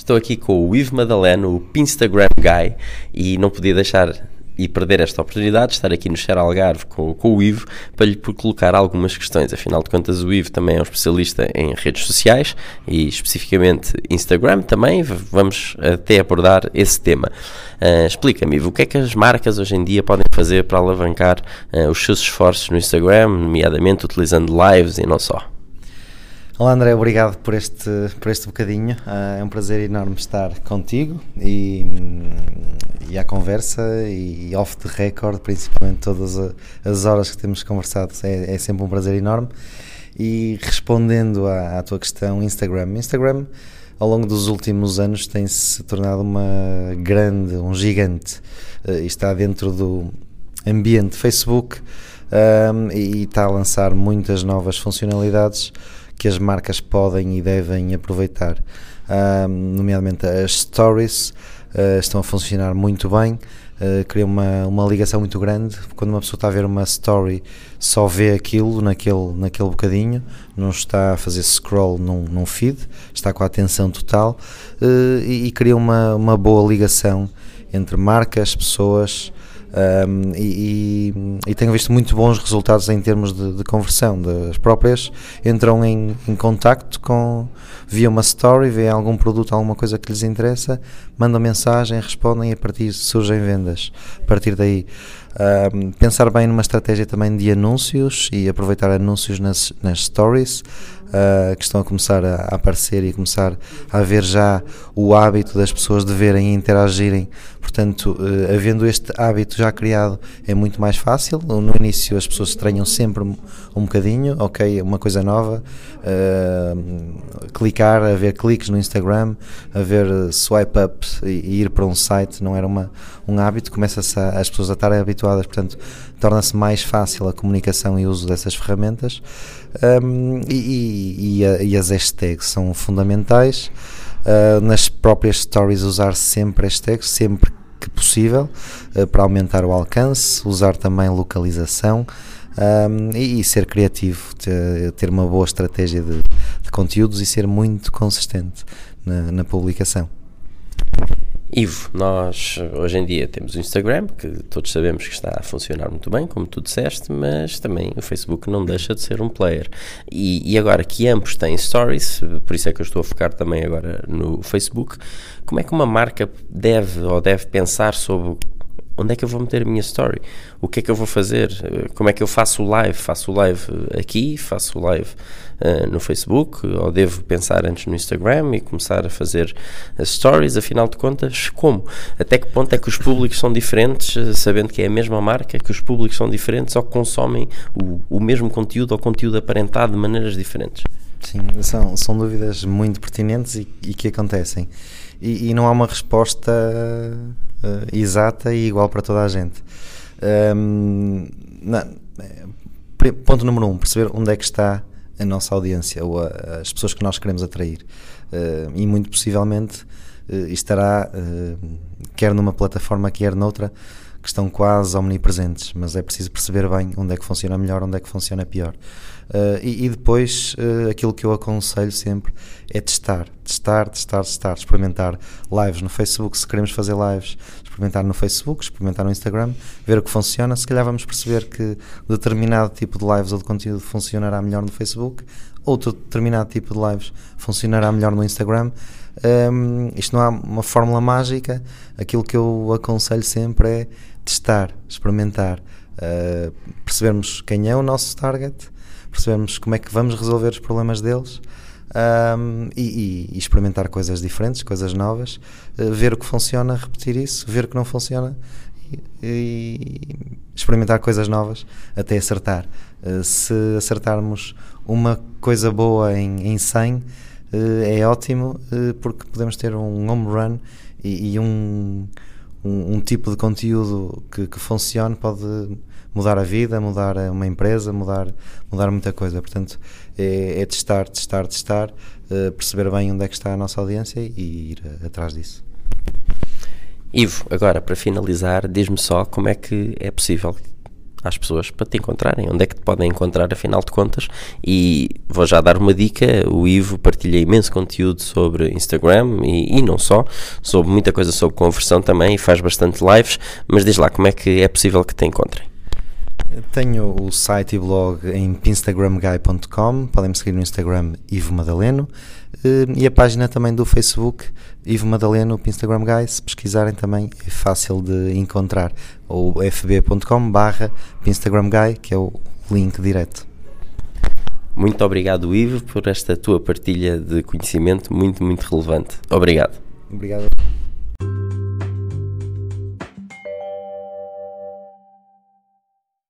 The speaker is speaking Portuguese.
Estou aqui com o Ivo Madaleno, o Instagram Guy, e não podia deixar e perder esta oportunidade de estar aqui no Xer Algarve com, com, o Ivo para lhe colocar algumas questões. Afinal de contas, o Ivo também é um especialista em redes sociais e especificamente Instagram também. Vamos até abordar esse tema. Uh, Explica-me, Ivo, o que é que as marcas hoje em dia podem fazer para alavancar uh, os seus esforços no Instagram, nomeadamente utilizando lives e não só? Olá André, obrigado por este, por este bocadinho. Uh, é um prazer enorme estar contigo e, e à conversa e off the record, principalmente todas as horas que temos conversado. É, é sempre um prazer enorme. E respondendo à, à, tua questão, Instagram. Instagram, ao longo dos últimos anos, tem se tornado uma grande, um gigante. Uh, está dentro do ambiente Facebook um, e, e está a lançar muitas novas funcionalidades que as marcas podem e devem aproveitar. nomeadamente as stories uh, estão a funcionar muito bem, uh, cria uma, uma ligação muito grande. Quando uma pessoa está a ver uma story, só vê aquilo naquele, naquele bocadinho, não está a fazer scroll num, num feed, está com a atenção total uh, e, e cria uma, uma boa ligação entre marcas, pessoas um, e, e, tenho visto muito bons resultados em termos de, de conversão. Das próprias entram em, em contacto com via uma story, vê algum produto, alguma coisa que lhes interessa, mandam mensagem, respondem e a partir surgem vendas. A partir daí, um, pensar bem numa estratégia também de anúncios e aproveitar anúncios nas, nas stories uh, que estão a começar a, a, aparecer e começar a haver já o hábito das pessoas de verem e interagirem. Portanto, uh, havendo este hábito já criado, é muito mais fácil. No início, as pessoas estranham sempre um, bocadinho, ok, uma coisa nova. Uh, clicar, a ver cliques no Instagram, a ver swipe up e, e ir para um site não era uma, um hábito. Começa-se as pessoas a estarem habituadas, portanto, torna-se mais fácil a comunicação e o uso dessas ferramentas. Um, e, e, a, e, as hashtags são fundamentais. Uh, nas próprias stories, usar sempre hashtags, sempre que possível, uh, para aumentar o alcance, usar também localização. Um, e, e, ser criativo, ter, ter, uma boa estratégia de, de, conteúdos e ser muito consistente na, na publicação. Ivo, nós hoje em dia temos o Instagram, que todos sabemos que está a funcionar muito bem, como tu disseste, mas também o Facebook não deixa de ser um player. E, e, agora que ambos têm stories, por isso é que eu estou a focar também agora no Facebook, como é que uma marca deve ou deve pensar sobre onde é que eu vou meter a minha story? O que é que eu vou fazer? Como é que eu faço o live? Faço o live aqui? Faço o live uh, no Facebook? Ou devo pensar antes no Instagram e começar a fazer as stories? Afinal de contas, como? Até que ponto é que os públicos são diferentes, eh, sabendo que é a mesma marca, que os públicos são diferentes ou consomem o, o mesmo conteúdo ou conteúdo aparentado de maneiras diferentes? Sim, são, são dúvidas muito pertinentes e, e que acontecem. E, e, não há uma resposta exata e igual para toda a gente. Um, ponto número um, perceber onde é que está a nossa audiência ou a, as pessoas que nós queremos atrair. Uh, e muito possivelmente uh, estará, quer numa plataforma, quer noutra, que estão quase omnipresentes, mas é preciso perceber bem onde é que funciona melhor, onde é que funciona pior. Uh, e, e, depois uh, aquilo que eu aconselho sempre é testar, testar, testar, testar, experimentar lives no Facebook, se queremos fazer lives, experimentar no Facebook, experimentar no Instagram, ver o que funciona, se calhar vamos perceber que determinado tipo de lives ou de conteúdo funcionará melhor no Facebook, outro determinado tipo de lives funcionará melhor no Instagram. Um, isto não há uma fórmula mágica, aquilo que eu aconselho sempre é testar, experimentar, uh, percebermos quem é o nosso target, percebermos como é que vamos resolver os problemas deles um, e, e, experimentar coisas diferentes, coisas novas, uh, ver o que funciona, repetir isso, ver o que não funciona e, e experimentar coisas novas até acertar. Uh, se acertarmos uma coisa boa em, em 100, uh, é ótimo porque podemos ter um home run e, e um um, um, tipo de conteúdo que, que funcione pode mudar a vida, mudar uma empresa, mudar, mudar muita coisa. Portanto, é, é testar, testar, testar, uh, perceber bem onde é que está a nossa audiência e ir atrás disso. Ivo, agora para finalizar, diz-me só como é que é possível às pessoas para te encontrarem, onde é que te podem encontrar afinal de contas? E vou já dar uma dica, o Ivo partilha imenso conteúdo sobre Instagram e, e não só, sobre muita coisa sobre conversão também e faz bastante lives, mas diz lá como é que é possível que te encontrem. Tenho o site e blog em pinstagramguy.com, podem me seguir no Instagram Ivo Madaleno e a página também do Facebook Ivo Madaleno, o Instagram Guy, se pesquisarem também é fácil de encontrar, ou fb.com barra Instagram Guy, que é o link direto. Muito obrigado, Ivo, por esta tua partilha de conhecimento muito, muito relevante. Obrigado. Obrigado.